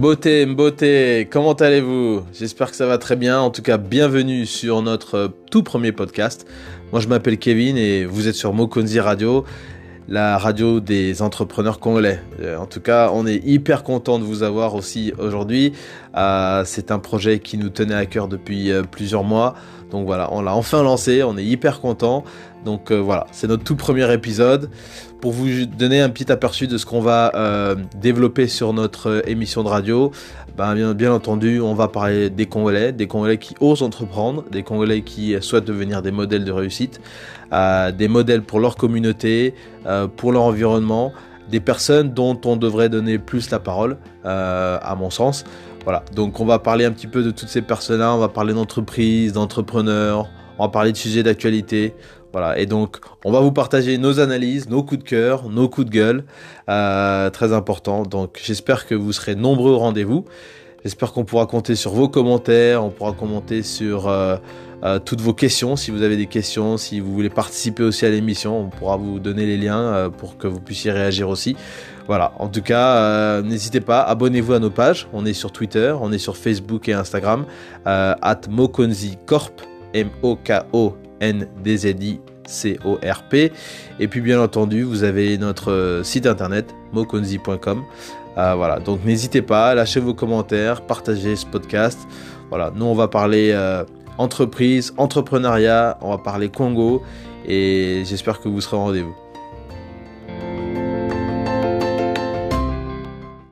Beauté, beauté, comment allez-vous? J'espère que ça va très bien. En tout cas, bienvenue sur notre tout premier podcast. Moi, je m'appelle Kevin et vous êtes sur Mokonzi Radio, la radio des entrepreneurs congolais. Euh, en tout cas, on est hyper content de vous avoir aussi aujourd'hui. Euh, c'est un projet qui nous tenait à cœur depuis euh, plusieurs mois. Donc voilà, on l'a enfin lancé, on est hyper content. Donc voilà, c'est notre tout premier épisode pour vous donner un petit aperçu de ce qu'on va euh, développer sur notre euh, émission de radio, ben, bien, entendu, on va parler des Congolais, des Congolais qui osent entreprendre, des Congolais qui souhaitent devenir des modèles de réussite, euh, des modèles pour leur communauté, pour leur environnement, des personnes dont on devrait donner plus la parole, à mon sens. Voilà, donc on va parler un petit peu de toutes ces personnes-là, on va parler d'entreprises, d'entrepreneurs, on va parler de sujets d'actualité, voilà, et donc on va vous partager nos analyses, nos coups de cœur, nos coups de gueule, euh, très important. Donc j'espère que vous serez nombreux au rendez-vous. J'espère qu'on pourra compter sur vos commentaires, on pourra commenter sur euh, euh, toutes vos questions. Si vous avez des questions, si vous voulez participer aussi à l'émission, on pourra vous donner les liens pour que vous puissiez réagir aussi. Voilà, en tout cas, n'hésitez pas, abonnez-vous à nos pages. On est sur Twitter, on est sur Facebook et Instagram, at Mokonzi Corp, M-O-K-O N-D-Z-I-C-O-R-P. Et puis bien entendu, vous avez notre euh, site internet mokonzi.com. Euh, voilà, donc n'hésitez pas, lâchez vos commentaires, partagez ce podcast. Voilà, nous on va parler euh, entreprise, entrepreneuriat, on va parler Congo et j'espère que vous serez au rendez-vous.